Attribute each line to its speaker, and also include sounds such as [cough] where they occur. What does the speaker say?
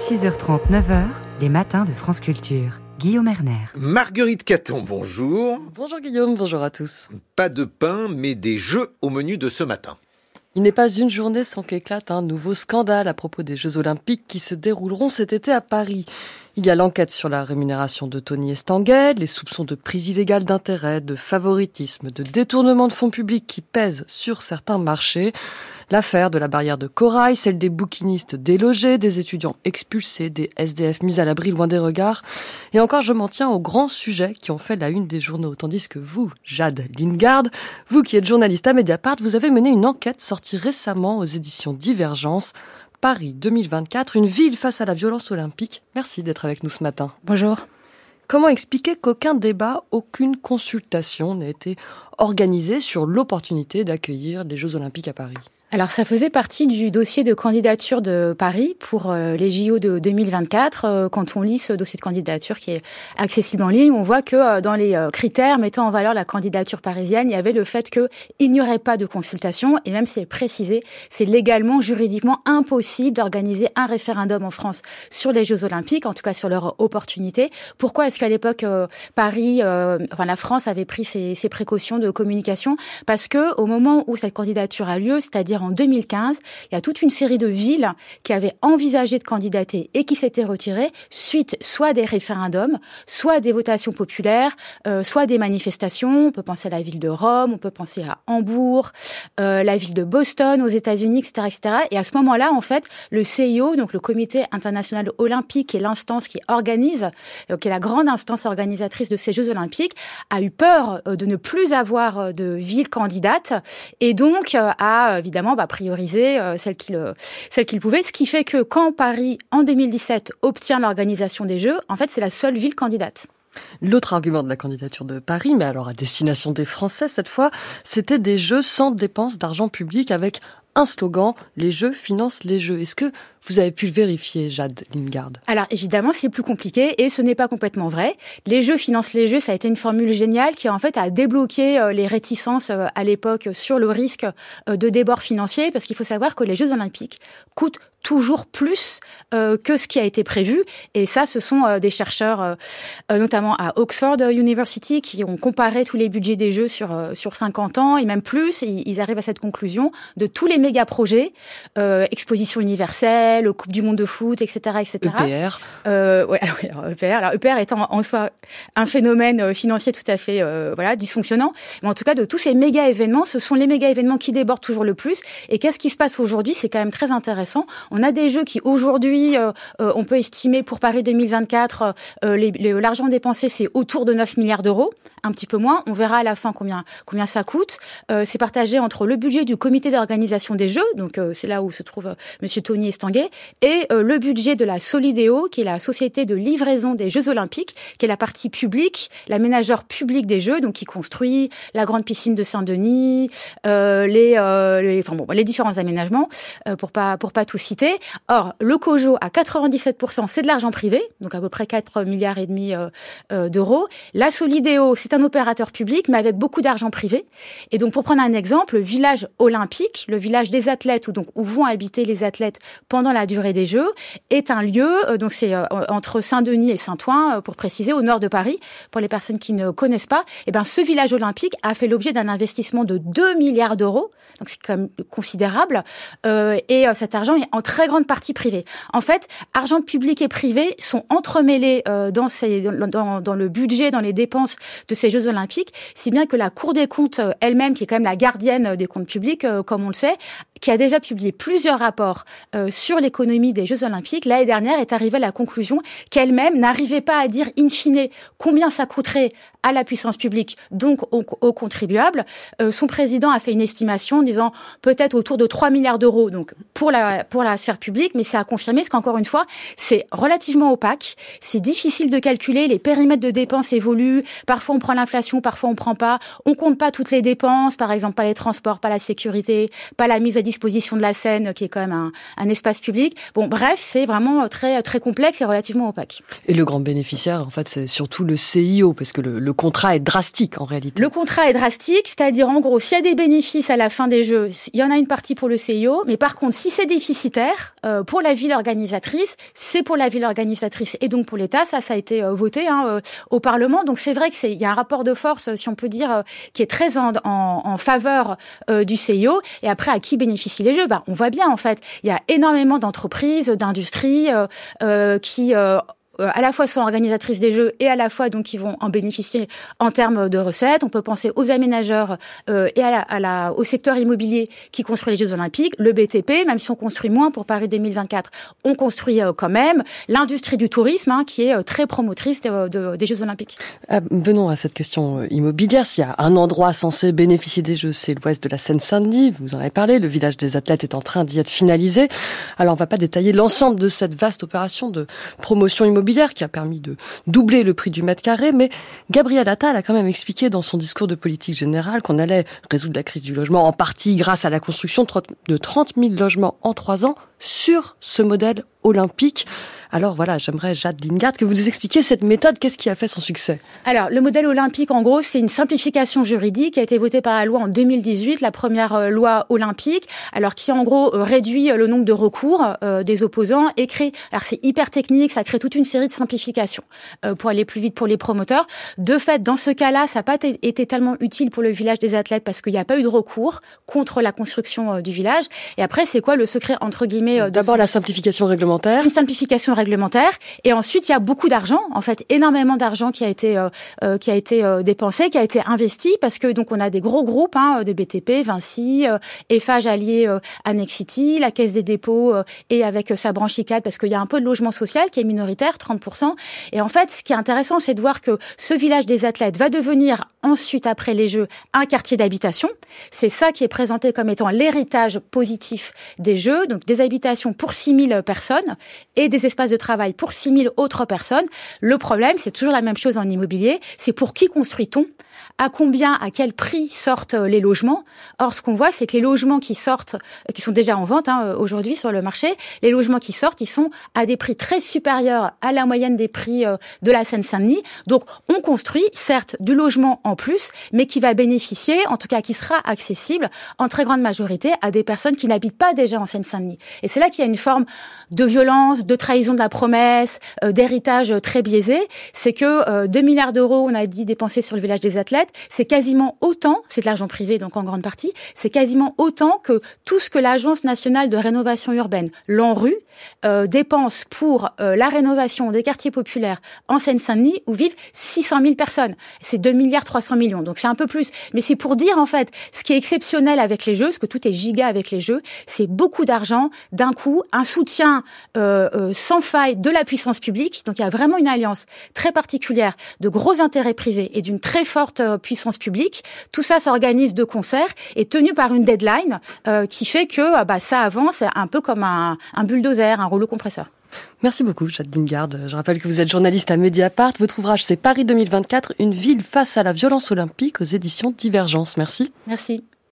Speaker 1: 6h30, 9h, les matins de France Culture. Guillaume Erner.
Speaker 2: Marguerite Caton, bonjour.
Speaker 3: Bonjour Guillaume, bonjour à tous.
Speaker 2: Pas de pain, mais des jeux au menu de ce matin.
Speaker 3: Il n'est pas une journée sans qu'éclate un nouveau scandale à propos des Jeux Olympiques qui se dérouleront cet été à Paris. Il y a l'enquête sur la rémunération de Tony Estanguet, les soupçons de prise illégale d'intérêt, de favoritisme, de détournement de fonds publics qui pèsent sur certains marchés. L'affaire de la barrière de corail, celle des bouquinistes délogés, des étudiants expulsés, des SDF mis à l'abri loin des regards. Et encore, je m'en tiens aux grands sujets qui ont fait la une des journaux. Tandis que vous, Jade Lingard, vous qui êtes journaliste à Mediapart, vous avez mené une enquête sortie récemment aux éditions Divergence. Paris 2024, une ville face à la violence olympique. Merci d'être avec nous ce matin.
Speaker 4: Bonjour.
Speaker 3: Comment expliquer qu'aucun débat, aucune consultation n'a été organisée sur l'opportunité d'accueillir les Jeux olympiques à Paris?
Speaker 4: Alors ça faisait partie du dossier de candidature de Paris pour euh, les JO de 2024. Euh, quand on lit ce dossier de candidature qui est accessible en ligne, on voit que euh, dans les critères mettant en valeur la candidature parisienne, il y avait le fait qu'il n'y aurait pas de consultation et même c'est précisé, c'est légalement, juridiquement impossible d'organiser un référendum en France sur les Jeux Olympiques, en tout cas sur leur opportunité. Pourquoi est-ce qu'à l'époque Paris, enfin la France avait pris ces, ces précautions de communication? Parce que au moment où cette candidature a lieu, c'est-à-dire en 2015, il y a toute une série de villes qui avaient envisagé de candidater et qui s'étaient retirées suite soit des référendums, soit des votations populaires, euh, soit des manifestations. On peut penser à la ville de Rome, on peut penser à Hambourg, euh, la ville de Boston aux États-Unis, etc., etc. Et à ce moment-là, en fait, le CIO, donc le Comité international olympique, est l'instance qui organise, euh, qui est la grande instance organisatrice de ces Jeux olympiques, a eu peur de ne plus avoir de villes candidates et donc a évidemment va prioriser euh, celle qu'il euh, celle qu'il pouvait. Ce qui fait que quand Paris, en 2017, obtient l'organisation des Jeux, en fait, c'est la seule ville candidate.
Speaker 3: L'autre argument de la candidature de Paris, mais alors à destination des Français cette fois, c'était des jeux sans dépenses d'argent public avec un slogan, les jeux financent les jeux. Est-ce que vous avez pu le vérifier, Jade Lingard
Speaker 4: Alors évidemment, c'est plus compliqué et ce n'est pas complètement vrai. Les jeux financent les jeux, ça a été une formule géniale qui en fait a débloqué euh, les réticences euh, à l'époque sur le risque euh, de débord financier parce qu'il faut savoir que les Jeux olympiques coûtent toujours plus que ce qui a été prévu. Et ça, ce sont des chercheurs, notamment à Oxford University, qui ont comparé tous les budgets des Jeux sur sur 50 ans et même plus. Ils arrivent à cette conclusion de tous les méga projets, exposition universelle le Coupe du Monde de foot, etc., etc.
Speaker 3: EPR.
Speaker 4: Euh, ouais, [laughs] alors, EPR. Alors EPR étant en soi un phénomène euh, financier tout à fait euh, voilà dysfonctionnant, mais en tout cas de tous ces méga événements, ce sont les méga événements qui débordent toujours le plus. Et qu'est-ce qui se passe aujourd'hui? C'est quand même très intéressant. On a des jeux qui aujourd'hui, euh on peut estimer pour Paris 2024, l'argent dépensé c'est autour de 9 milliards d'euros, un petit peu moins. On verra à la fin combien combien ça coûte. c'est partagé entre le budget du comité d'organisation des Jeux, donc c'est là où se trouve Monsieur Tony Estanguet et euh, le budget de la Solidéo, qui est la société de livraison des Jeux Olympiques, qui est la partie publique, l'aménageur public des Jeux, donc qui construit la grande piscine de Saint-Denis, euh, les, euh, les, différents aménagements, euh, pour pas pas tout citer. Or, le COJO à 97%, c'est de l'argent privé, donc à peu près 4 milliards et demi euh, d'euros. La Solidéo, c'est un opérateur public, mais avec beaucoup d'argent privé. Et donc, pour prendre un exemple, le village olympique, le village des athlètes, où donc où vont habiter les athlètes pendant la durée des Jeux, est un lieu, euh, donc c'est euh, entre Saint-Denis et Saint-Ouen, euh, pour préciser, au nord de Paris. Pour les personnes qui ne connaissent pas, eh ben, ce village olympique a fait l'objet d'un investissement de 2 milliards d'euros, donc c'est quand même considérable, et cet argent est en très grande partie privé. En fait, argent public et privé sont entremêlés dans, dans, le budget, dans les dépenses de ces Jeux olympiques, si bien que la Cour des comptes elle-même, qui est quand même la gardienne des comptes publics, comme on le sait, qui a déjà publié plusieurs rapports sur l'économie des Jeux Olympiques, l'année dernière est arrivée à la conclusion qu'elle-même n'arrivait pas à dire in fine combien ça coûterait à la puissance publique, donc aux, contribuables. Euh, son président a fait une estimation en disant peut-être autour de 3 milliards d'euros donc pour la, pour la sphère publique, mais c'est à confirmer, parce qu'encore une fois, c'est relativement opaque, c'est difficile de calculer, les périmètres de dépenses évoluent, parfois on prend l'inflation, parfois on prend pas, on compte pas toutes les dépenses, par exemple pas les transports, pas la sécurité, pas la mise à disposition de la scène, qui est quand même un, un espace public. Bon, bref, c'est vraiment très, très complexe et relativement opaque.
Speaker 3: Et le grand bénéficiaire, en fait, c'est surtout le CIO, parce que le contrat est drastique en réalité.
Speaker 4: Le contrat est drastique, c'est-à-dire en gros, s'il y a des bénéfices à la fin des Jeux, il y en a une partie pour le CIO, mais par contre, si c'est déficitaire, euh, pour la ville organisatrice, c'est pour la ville organisatrice et donc pour l'État, ça, ça a été euh, voté hein, euh, au Parlement. Donc c'est vrai que c'est il y a un rapport de force, si on peut dire, qui est très en, en, en faveur du CIO. Et après, à qui bénéficient les Jeux? Bah, On voit bien en fait, il y a énormément d'entreprises, d'industries qui euh, à la fois sont organisatrices des jeux et à la fois donc ils vont en bénéficier en termes de recettes. On peut penser aux aménageurs euh, et à la, au secteur immobilier qui construit les Jeux Olympiques, le BTP, même si on construit moins pour Paris 2024, on construit euh, quand même. L'industrie du tourisme hein, qui est très promotrice de, de, des Jeux Olympiques.
Speaker 3: Venons à cette question immobilière. S'il y a un endroit censé bénéficier des Jeux, c'est l'ouest de la Seine-Saint-Denis. Vous en avez parlé. Le village des athlètes est en train d'y être finalisé. Alors on va pas détailler l'ensemble de cette vaste opération de promotion immobilière qui a permis de doubler le prix du mètre carré, mais Gabriel Attal a quand même expliqué dans son discours de politique générale qu'on allait résoudre la crise du logement en partie grâce à la construction de 30 000 logements en trois ans sur ce modèle olympique. Alors voilà, j'aimerais, Jade Lingard, que vous nous expliquiez cette méthode. Qu'est-ce qui a fait son succès?
Speaker 4: Alors, le modèle olympique, en gros, c'est une simplification juridique qui a été votée par la loi en 2018, la première euh, loi olympique, alors qui, en gros, euh, réduit euh, le nombre de recours des opposants et crée... Alors, c'est hyper technique, ça crée toute une série de simplifications pour aller plus vite pour les promoteurs. De fait, dans ce cas-là, ça n'a pas été tellement utile pour le village des athlètes parce qu'il n'y a pas eu de recours contre la construction du village. Et après, c'est quoi le secret, entre guillemets
Speaker 3: D'abord, la simplification réglementaire.
Speaker 4: Une simplification réglementaire. Et ensuite, il y a beaucoup d'argent, en fait, énormément d'argent qui a été euh, euh, qui a été euh, dépensé, qui a été investi, parce que donc on a des gros groupes, hein, des BTP, Vinci, Eiffage allié à Nexity, la Caisse des dépôts et avec sa branche ICAD, parce qu'il y a un peu de logement social qui est minoritaire, 30%. Et en fait, ce qui est intéressant, c'est de voir que ce village des athlètes va devenir ensuite, après les Jeux, un quartier d'habitation. C'est ça qui est présenté comme étant l'héritage positif des Jeux, donc des habitations pour 6000 personnes et des espaces de travail pour 6000 autres personnes. Le problème, c'est toujours la même chose en immobilier, c'est pour qui construit-on? À combien, à quel prix sortent euh, les logements? Or, ce qu'on voit, c'est que les logements qui sortent, euh, qui sont déjà en vente hein, euh, aujourd'hui sur le marché, les logements qui sortent, ils sont à des prix très supérieurs à la moyenne des prix de la Seine-Saint-Denis. Donc, on construit, certes, du logement en plus, mais qui va bénéficier, en tout cas qui sera accessible en très grande majorité à des personnes qui n'habitent pas déjà en Seine-Saint-Denis. Et c'est là qu'il y a une forme de violence, de trahison de la promesse, d'héritage très biaisé. C'est que 2 milliards d'euros, on a dit, dépensés sur le village des athlètes, c'est quasiment autant, c'est de l'argent privé donc en grande partie, c'est quasiment autant que tout ce que l'Agence nationale de rénovation urbaine, l'ANRU, euh, dépense pour euh, la rénovation des quartiers populaires en Seine-Saint-Denis où vivent 600 000 personnes. C'est 2 milliards 300 millions, donc c'est un peu plus. Mais c'est pour dire en fait, ce qui est exceptionnel avec les jeux, parce que tout est giga avec les jeux, c'est beaucoup d'argent d'un coup, un soutien euh, sans faille de la puissance publique. Donc il y a vraiment une alliance très particulière de gros intérêts privés et d'une très forte puissance publique. Tout ça s'organise de concert et tenu par une deadline qui fait que bah, ça avance un peu comme un bulldozer un rouleau compresseur.
Speaker 3: Merci beaucoup, Jade Dingard. Je rappelle que vous êtes journaliste à Mediapart. Votre ouvrage, c'est Paris 2024, une ville face à la violence olympique aux éditions Divergence. Merci.
Speaker 4: Merci.